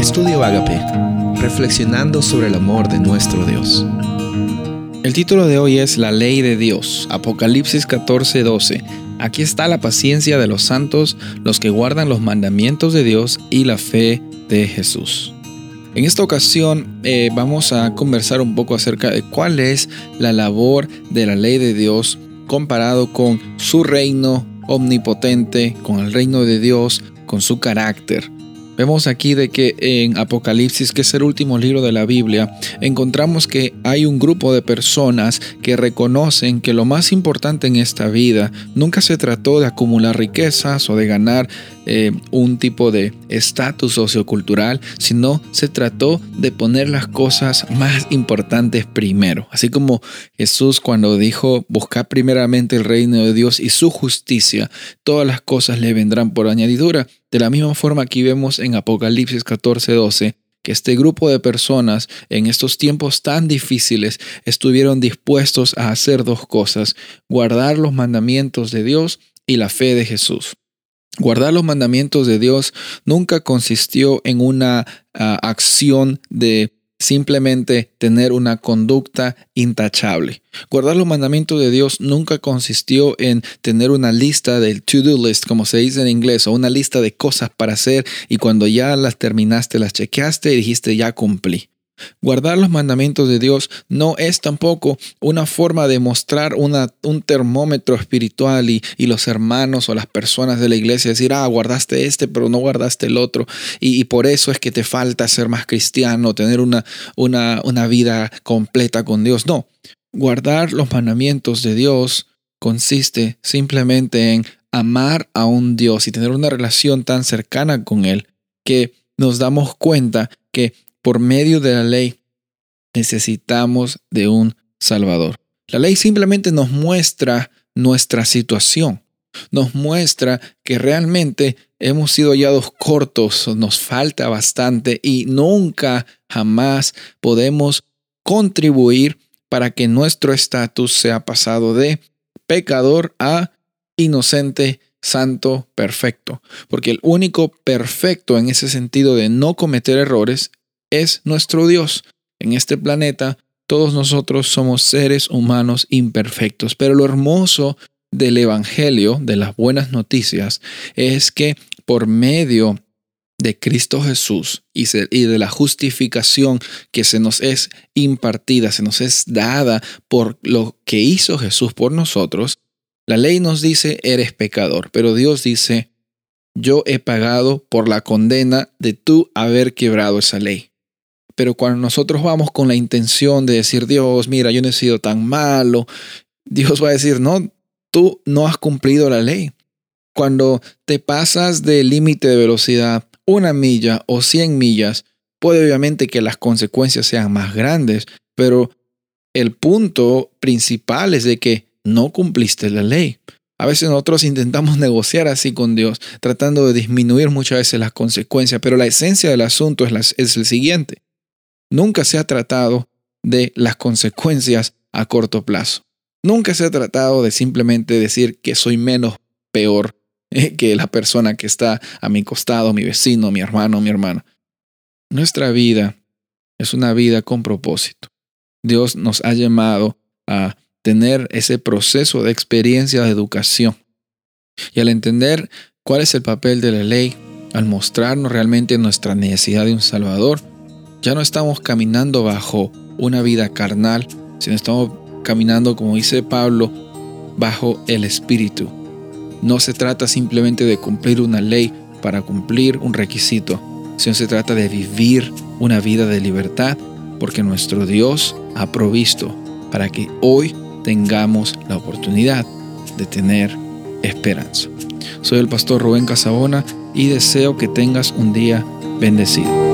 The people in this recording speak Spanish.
Estudio Agape, reflexionando sobre el amor de nuestro Dios. El título de hoy es La ley de Dios, Apocalipsis 14:12. Aquí está la paciencia de los santos, los que guardan los mandamientos de Dios y la fe de Jesús. En esta ocasión eh, vamos a conversar un poco acerca de cuál es la labor de la ley de Dios comparado con su reino omnipotente, con el reino de Dios, con su carácter. Vemos aquí de que en Apocalipsis, que es el último libro de la Biblia, encontramos que hay un grupo de personas que reconocen que lo más importante en esta vida nunca se trató de acumular riquezas o de ganar eh, un tipo de estatus sociocultural, sino se trató de poner las cosas más importantes primero. Así como Jesús cuando dijo, buscar primeramente el reino de Dios y su justicia, todas las cosas le vendrán por añadidura. De la misma forma aquí vemos en Apocalipsis 14, 12, que este grupo de personas en estos tiempos tan difíciles estuvieron dispuestos a hacer dos cosas, guardar los mandamientos de Dios y la fe de Jesús. Guardar los mandamientos de Dios nunca consistió en una ah, acción de simplemente tener una conducta intachable. Guardar los mandamientos de Dios nunca consistió en tener una lista del to-do list, como se dice en inglés, o una lista de cosas para hacer y cuando ya las terminaste, las chequeaste y dijiste ya cumplí. Guardar los mandamientos de Dios no es tampoco una forma de mostrar una, un termómetro espiritual y, los hermanos o las personas de la iglesia decir, ah, guardaste este, pero no guardaste el otro. Y, por eso es que te falta ser más cristiano, tener una, una, una vida completa con Dios. No, guardar los mandamientos de Dios consiste simplemente en amar a un Dios y tener una relación tan cercana con Él que nos damos cuenta que por medio de la ley necesitamos de un Salvador. La ley simplemente nos muestra nuestra situación, nos muestra que realmente hemos sido hallados cortos, nos falta bastante y nunca, jamás podemos contribuir para que nuestro estatus sea pasado de pecador a inocente, santo, perfecto. Porque el único perfecto en ese sentido de no cometer errores es nuestro Dios. En este planeta, todos nosotros somos seres humanos imperfectos, pero lo hermoso del Evangelio, de las buenas noticias, es que por medio de Cristo Jesús y, de la justificación que se nos es impartida, se nos es dada por lo que hizo Jesús por nosotros, la ley nos dice eres pecador, pero Dios dice yo he pagado por la condena de tú haber quebrado esa ley. Pero cuando nosotros vamos con la intención de decir, Dios, mira, yo no he sido tan malo, Dios va a decir, no, tú no has cumplido la ley. Cuando te pasas del límite de velocidad una milla o cien millas, puede obviamente que las consecuencias sean más grandes, pero el punto principal es de que no cumpliste la ley. A veces nosotros intentamos negociar así con Dios, tratando de disminuir muchas veces las consecuencias, pero la esencia del asunto es, es el siguiente. Nunca se ha tratado de las consecuencias a corto plazo. Nunca se ha tratado de simplemente decir que soy menos peor eh, que la persona que está a mi costado, mi vecino, mi hermano, mi hermana. Nuestra vida es una vida con propósito. Dios nos ha llamado a tener ese proceso de experiencia de educación. Y al entender cuál es el papel de la ley, al mostrarnos realmente nuestra necesidad de un Salvador, ya no estamos caminando bajo una vida carnal, sino estamos caminando, como dice Pablo, bajo el Espíritu. No se trata simplemente de cumplir una ley para cumplir un requisito, sino se trata de vivir una vida de libertad, porque nuestro Dios ha provisto para que hoy tengamos la oportunidad de tener esperanza. Soy el pastor Rubén Casabona y deseo que tengas un día bendecido.